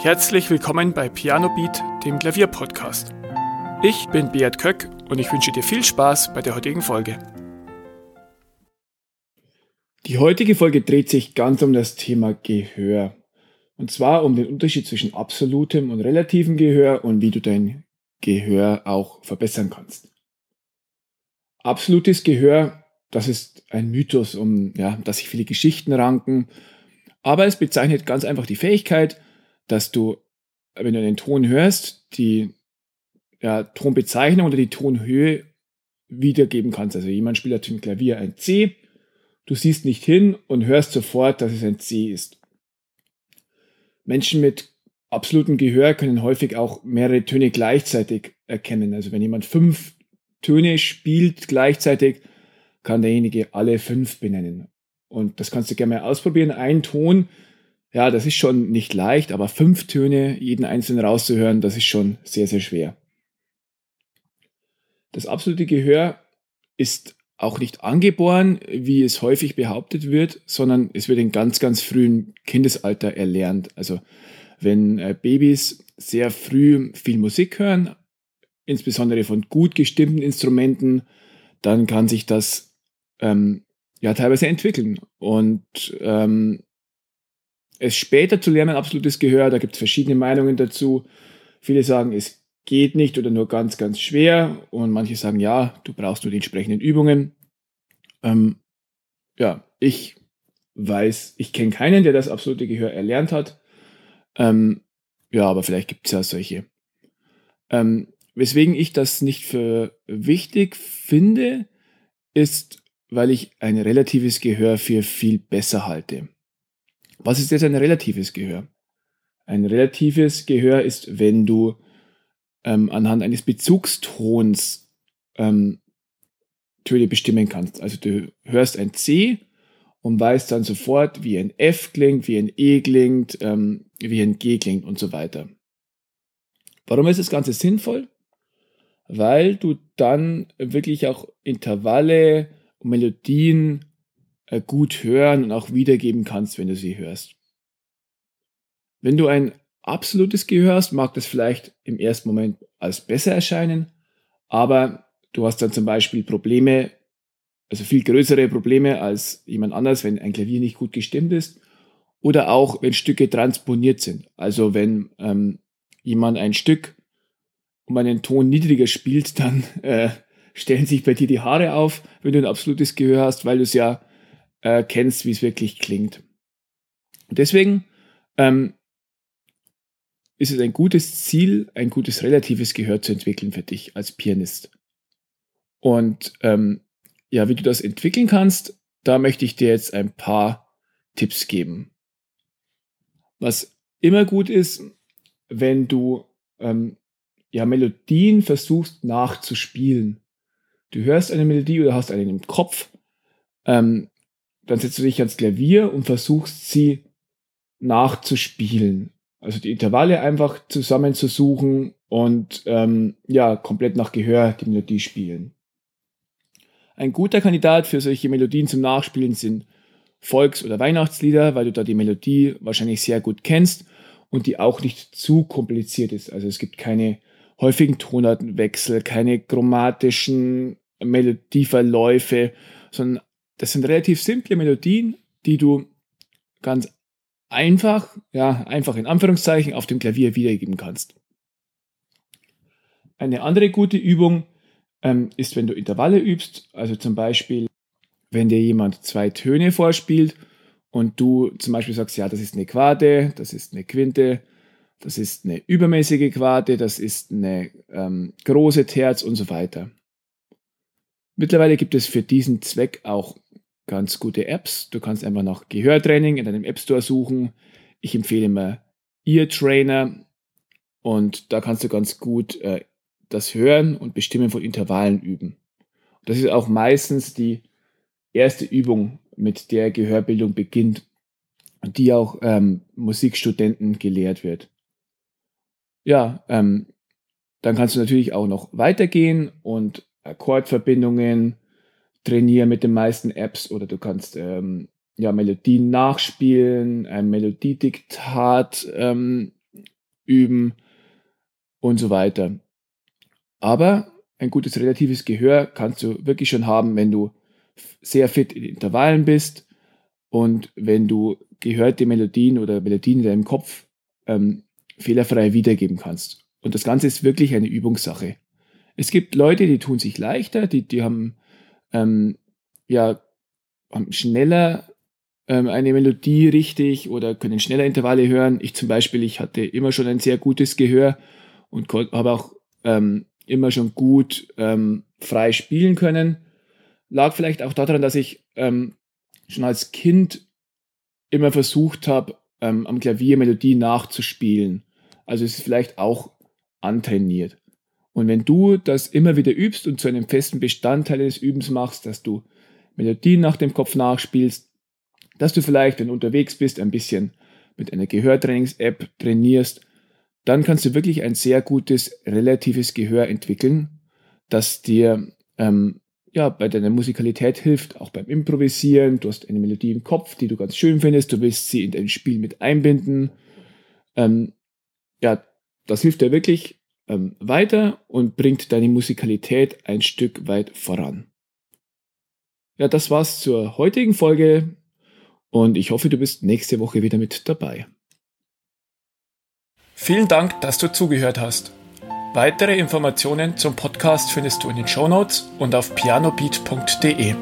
Herzlich willkommen bei Piano Beat, dem Klavierpodcast. Ich bin Beat Köck und ich wünsche dir viel Spaß bei der heutigen Folge. Die heutige Folge dreht sich ganz um das Thema Gehör. Und zwar um den Unterschied zwischen absolutem und relativem Gehör und wie du dein Gehör auch verbessern kannst. Absolutes Gehör, das ist ein Mythos, um ja, dass sich viele Geschichten ranken, aber es bezeichnet ganz einfach die Fähigkeit, dass du, wenn du einen Ton hörst, die ja, Tonbezeichnung oder die Tonhöhe wiedergeben kannst. Also jemand spielt auf dem Klavier ein C, du siehst nicht hin und hörst sofort, dass es ein C ist. Menschen mit absolutem Gehör können häufig auch mehrere Töne gleichzeitig erkennen. Also wenn jemand fünf Töne spielt gleichzeitig, kann derjenige alle fünf benennen. Und das kannst du gerne mal ausprobieren. Ein Ton ja, das ist schon nicht leicht, aber fünf Töne, jeden einzelnen rauszuhören, das ist schon sehr, sehr schwer. Das absolute Gehör ist auch nicht angeboren, wie es häufig behauptet wird, sondern es wird in ganz, ganz frühen Kindesalter erlernt. Also wenn äh, Babys sehr früh viel Musik hören, insbesondere von gut gestimmten Instrumenten, dann kann sich das ähm, ja teilweise entwickeln. Und ähm, es später zu lernen, absolutes Gehör, da gibt es verschiedene Meinungen dazu. Viele sagen, es geht nicht oder nur ganz, ganz schwer. Und manche sagen, ja, du brauchst nur die entsprechenden Übungen. Ähm, ja, ich weiß, ich kenne keinen, der das absolute Gehör erlernt hat. Ähm, ja, aber vielleicht gibt es ja solche. Ähm, weswegen ich das nicht für wichtig finde, ist, weil ich ein relatives Gehör für viel besser halte. Was ist jetzt ein relatives Gehör? Ein relatives Gehör ist, wenn du ähm, anhand eines Bezugstons ähm, Töne bestimmen kannst. Also du hörst ein C und weißt dann sofort, wie ein F klingt, wie ein E klingt, ähm, wie ein G klingt und so weiter. Warum ist das Ganze sinnvoll? Weil du dann wirklich auch Intervalle und Melodien äh, gut hören und auch wiedergeben kannst, wenn du sie hörst. Wenn du ein absolutes Gehör hast, mag das vielleicht im ersten Moment als besser erscheinen, aber du hast dann zum Beispiel Probleme, also viel größere Probleme als jemand anders, wenn ein Klavier nicht gut gestimmt ist oder auch wenn Stücke transponiert sind. Also wenn ähm, jemand ein Stück um einen Ton niedriger spielt, dann äh, stellen sich bei dir die Haare auf, wenn du ein absolutes Gehör hast, weil du es ja äh, kennst, wie es wirklich klingt. Deswegen ähm, ist es ein gutes Ziel, ein gutes relatives Gehör zu entwickeln für dich als Pianist. Und ähm, ja, wie du das entwickeln kannst, da möchte ich dir jetzt ein paar Tipps geben. Was immer gut ist, wenn du ähm, ja, Melodien versuchst nachzuspielen. Du hörst eine Melodie oder hast einen im Kopf, ähm, dann setzt du dich ans Klavier und versuchst sie nachzuspielen. Also die Intervalle einfach zusammenzusuchen und ähm, ja, komplett nach Gehör die Melodie spielen. Ein guter Kandidat für solche Melodien zum Nachspielen sind Volks- oder Weihnachtslieder, weil du da die Melodie wahrscheinlich sehr gut kennst und die auch nicht zu kompliziert ist. Also es gibt keine häufigen Tonartenwechsel, keine chromatischen Melodieverläufe, sondern das sind relativ simple Melodien, die du ganz einfach, ja, einfach in Anführungszeichen auf dem Klavier wiedergeben kannst. Eine andere gute Übung ähm, ist, wenn du Intervalle übst, also zum Beispiel, wenn dir jemand zwei Töne vorspielt und du zum Beispiel sagst, ja, das ist eine Quarte, das ist eine Quinte, das ist eine übermäßige Quarte, das ist eine ähm, große Terz und so weiter. Mittlerweile gibt es für diesen Zweck auch ganz gute Apps. Du kannst einfach nach Gehörtraining in deinem App Store suchen. Ich empfehle immer Ear Trainer und da kannst du ganz gut äh, das Hören und Bestimmen von Intervallen üben. Das ist auch meistens die erste Übung, mit der Gehörbildung beginnt und die auch ähm, Musikstudenten gelehrt wird. Ja, ähm, dann kannst du natürlich auch noch weitergehen und Akkordverbindungen, trainiere mit den meisten Apps oder du kannst ähm, ja Melodien nachspielen, ein Melodiediktat ähm, üben und so weiter. Aber ein gutes relatives Gehör kannst du wirklich schon haben, wenn du sehr fit in Intervallen bist und wenn du gehörte Melodien oder Melodien in deinem Kopf ähm, fehlerfrei wiedergeben kannst. Und das Ganze ist wirklich eine Übungssache. Es gibt Leute, die tun sich leichter, die, die haben, ähm, ja, schneller ähm, eine Melodie richtig oder können schneller Intervalle hören. Ich zum Beispiel, ich hatte immer schon ein sehr gutes Gehör und habe auch ähm, immer schon gut ähm, frei spielen können. Lag vielleicht auch daran, dass ich ähm, schon als Kind immer versucht habe, ähm, am Klavier Melodien nachzuspielen. Also ist es vielleicht auch antrainiert. Und wenn du das immer wieder übst und zu einem festen Bestandteil des Übens machst, dass du Melodien nach dem Kopf nachspielst, dass du vielleicht, wenn du unterwegs bist, ein bisschen mit einer Gehörtrainings-App trainierst, dann kannst du wirklich ein sehr gutes relatives Gehör entwickeln, das dir ähm, ja, bei deiner Musikalität hilft, auch beim Improvisieren. Du hast eine Melodie im Kopf, die du ganz schön findest, du willst sie in dein Spiel mit einbinden. Ähm, ja, das hilft dir wirklich ähm, weiter und bringt deine Musikalität ein Stück weit voran. Ja, das war's zur heutigen Folge und ich hoffe, du bist nächste Woche wieder mit dabei. Vielen Dank, dass du zugehört hast. Weitere Informationen zum Podcast findest du in den Show Notes und auf pianobeat.de.